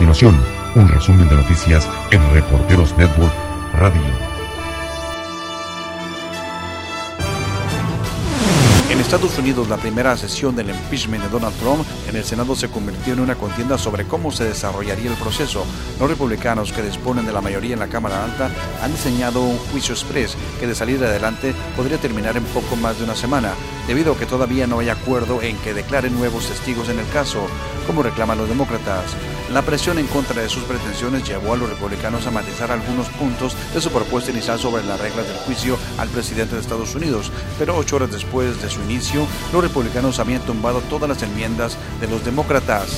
continuación, un resumen de noticias en Reporteros Network Radio. En Estados Unidos, la primera sesión del impeachment de Donald Trump en el Senado se convirtió en una contienda sobre cómo se desarrollaría el proceso. Los republicanos que disponen de la mayoría en la Cámara Alta han diseñado un juicio express que de salir adelante podría terminar en poco más de una semana, debido a que todavía no hay acuerdo en que declaren nuevos testigos en el caso, como reclaman los demócratas. La presión en contra de sus pretensiones llevó a los republicanos a matizar algunos puntos de su propuesta inicial sobre las reglas del juicio al presidente de Estados Unidos, pero ocho horas después de su inicio, los republicanos habían tumbado todas las enmiendas de los demócratas.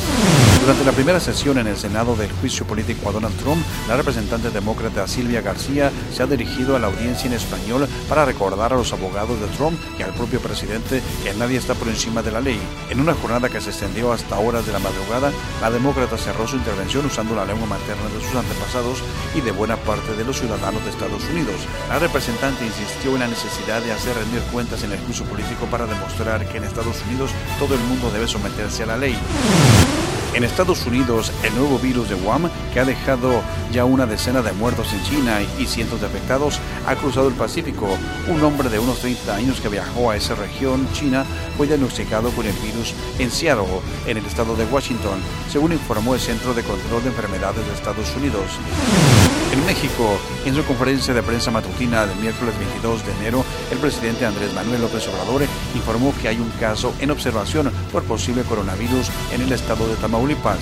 Durante la primera sesión en el Senado del juicio político a Donald Trump, la representante demócrata Silvia García se ha dirigido a la audiencia en español para recordar a los abogados de Trump y al propio presidente que nadie está por encima de la ley. En una jornada que se extendió hasta horas de la madrugada, la demócrata cerró su intervención usando la lengua materna de sus antepasados y de buena parte de los ciudadanos de Estados Unidos. La representante insistió en la necesidad de hacer rendir cuentas en el juicio político para demostrar que en Estados Unidos todo el mundo debe someterse a la ley. En Estados Unidos, el nuevo virus de Wuhan, que ha dejado ya una decena de muertos en China y cientos de afectados, ha cruzado el Pacífico. Un hombre de unos 30 años que viajó a esa región china fue diagnosticado con el virus en Seattle, en el estado de Washington, según informó el Centro de Control de Enfermedades de Estados Unidos. En México, en su conferencia de prensa matutina del miércoles 22 de enero, el presidente Andrés Manuel López Obrador informó que hay un caso en observación por posible coronavirus en el estado de Tamaulipas.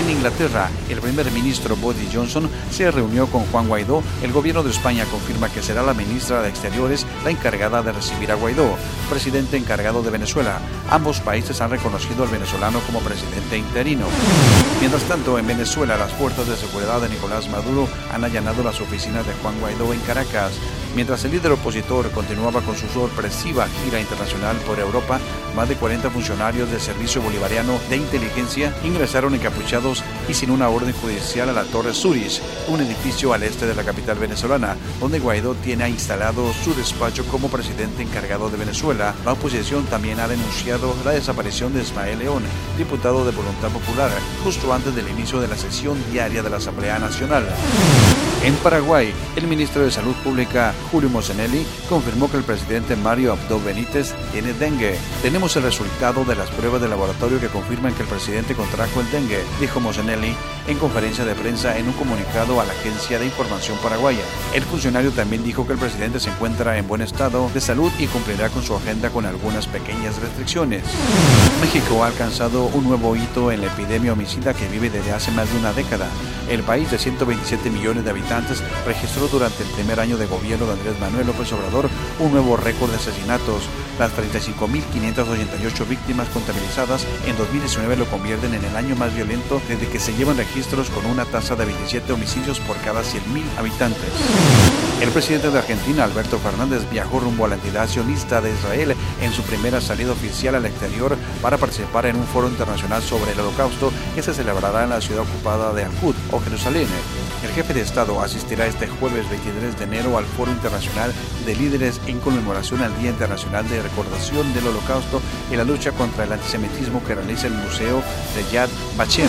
En Inglaterra, el primer ministro Boris Johnson se reunió con Juan Guaidó. El gobierno de España confirma que será la ministra de Exteriores la encargada de recibir a Guaidó, presidente encargado de Venezuela. Ambos países han reconocido al venezolano como presidente interino. Mientras tanto, en Venezuela, las fuerzas de seguridad de Nicolás Maduro han allanado las oficinas de Juan Guaidó en Caracas. Mientras el líder opositor continuaba con su sorpresiva gira internacional por Europa, más de 40 funcionarios del Servicio Bolivariano de Inteligencia ingresaron encapuchados y sin una orden judicial a la Torre Suris, un edificio al este de la capital venezolana, donde Guaidó tiene instalado su despacho como presidente encargado de Venezuela. La oposición también ha denunciado la desaparición de Ismael León, diputado de Voluntad Popular, justo antes del inicio de la sesión diaria de la Asamblea Nacional. En Paraguay, el ministro de Salud Pública, Julio Mosenelli, confirmó que el presidente Mario Abdo Benítez tiene dengue. Tenemos el resultado de las pruebas de laboratorio que confirman que el presidente contrajo el dengue, Mosenelli en conferencia de prensa en un comunicado a la Agencia de Información Paraguaya. El funcionario también dijo que el presidente se encuentra en buen estado de salud y cumplirá con su agenda con algunas pequeñas restricciones. México ha alcanzado un nuevo hito en la epidemia homicida que vive desde hace más de una década. El país de 127 millones de habitantes registró durante el primer año de gobierno de Andrés Manuel López Obrador un nuevo récord de asesinatos. Las 35.588 víctimas contabilizadas en 2019 lo convierten en el año más violento desde que se llevan registros con una tasa de 27 homicidios por cada 100.000 habitantes. El presidente de Argentina, Alberto Fernández, viajó rumbo a la entidad sionista de Israel en su primera salida oficial al exterior para participar en un foro internacional sobre el holocausto que se celebrará en la ciudad ocupada de Al-Qud o Jerusalén. Jefe de Estado asistirá este jueves 23 de enero al Foro Internacional de Líderes en conmemoración al Día Internacional de Recordación del Holocausto y la lucha contra el antisemitismo que realiza el Museo de Yad Vashem.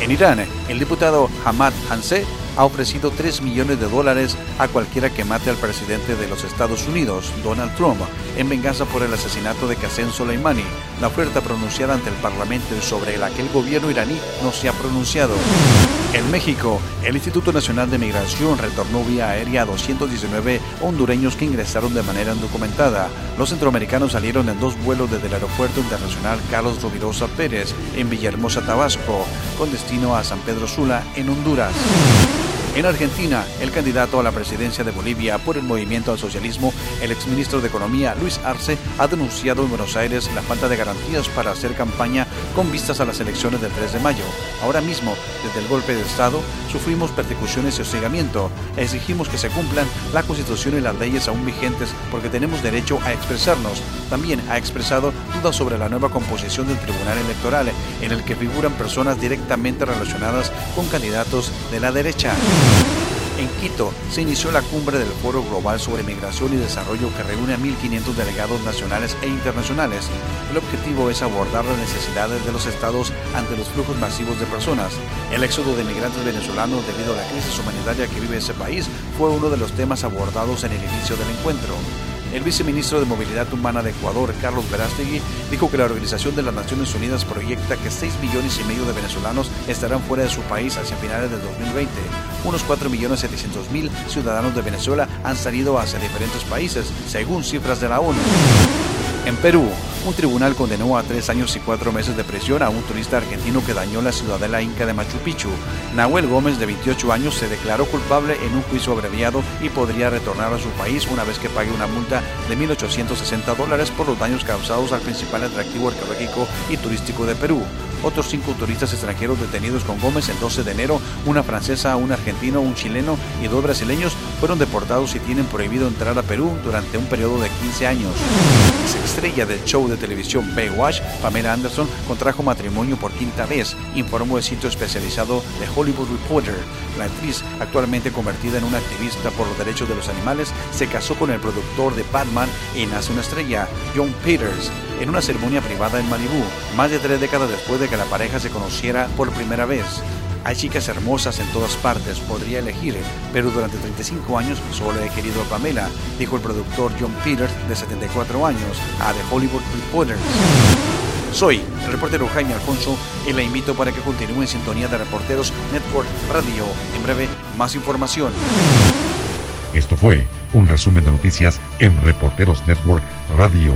En Irán, el diputado Hamad Hanseh ha ofrecido 3 millones de dólares a cualquiera que mate al presidente de los Estados Unidos, Donald Trump, en venganza por el asesinato de Qasem Soleimani. La oferta pronunciada ante el Parlamento y sobre la que el gobierno iraní no se ha pronunciado. En México, el Instituto Nacional de Migración retornó vía aérea a 219 hondureños que ingresaron de manera indocumentada. Los centroamericanos salieron en dos vuelos desde el Aeropuerto Internacional Carlos Rovirosa Pérez en Villahermosa, Tabasco, con destino a San Pedro Sula, en Honduras. En Argentina, el candidato a la presidencia de Bolivia por el movimiento al socialismo, el exministro de Economía Luis Arce, ha denunciado en Buenos Aires la falta de garantías para hacer campaña con vistas a las elecciones del 3 de mayo. Ahora mismo, desde el golpe de Estado, sufrimos persecuciones y hostigamiento. Exigimos que se cumplan la Constitución y las leyes aún vigentes porque tenemos derecho a expresarnos. También ha expresado dudas sobre la nueva composición del Tribunal Electoral, en el que figuran personas directamente relacionadas con candidatos de la derecha. En Quito se inició la cumbre del Foro Global sobre Migración y Desarrollo que reúne a 1.500 delegados nacionales e internacionales. El objetivo es abordar las necesidades de los estados ante los flujos masivos de personas. El éxodo de migrantes venezolanos debido a la crisis humanitaria que vive ese país fue uno de los temas abordados en el inicio del encuentro. El viceministro de Movilidad Humana de Ecuador, Carlos Verástegui, dijo que la Organización de las Naciones Unidas proyecta que 6 millones y medio de venezolanos estarán fuera de su país hacia finales del 2020. Unos 4 millones 700 mil ciudadanos de Venezuela han salido hacia diferentes países, según cifras de la ONU. En Perú, un tribunal condenó a tres años y cuatro meses de prisión a un turista argentino que dañó la ciudadela inca de Machu Picchu. Nahuel Gómez, de 28 años, se declaró culpable en un juicio abreviado y podría retornar a su país una vez que pague una multa de 1.860 dólares por los daños causados al principal atractivo arqueológico y turístico de Perú. Otros cinco turistas extranjeros detenidos con Gómez el 12 de enero, una francesa, un argentino, un chileno y dos brasileños, fueron deportados y tienen prohibido entrar a Perú durante un periodo de 15 años. La estrella del show de televisión Baywatch, Pamela Anderson, contrajo matrimonio por quinta vez, informó el sitio especializado de Hollywood Reporter. La actriz, actualmente convertida en una activista por los derechos de los animales, se casó con el productor de Batman y Nace una estrella, John Peters, en una ceremonia privada en Malibu, más de tres décadas después de que la pareja se conociera por primera vez. Hay chicas hermosas en todas partes, podría elegir, pero durante 35 años solo he querido a Pamela, dijo el productor John Peters, de 74 años, a The Hollywood Reporter. Soy el reportero Jaime Alfonso y la invito para que continúe en sintonía de Reporteros Network Radio. En breve, más información. Esto fue un resumen de noticias en Reporteros Network Radio.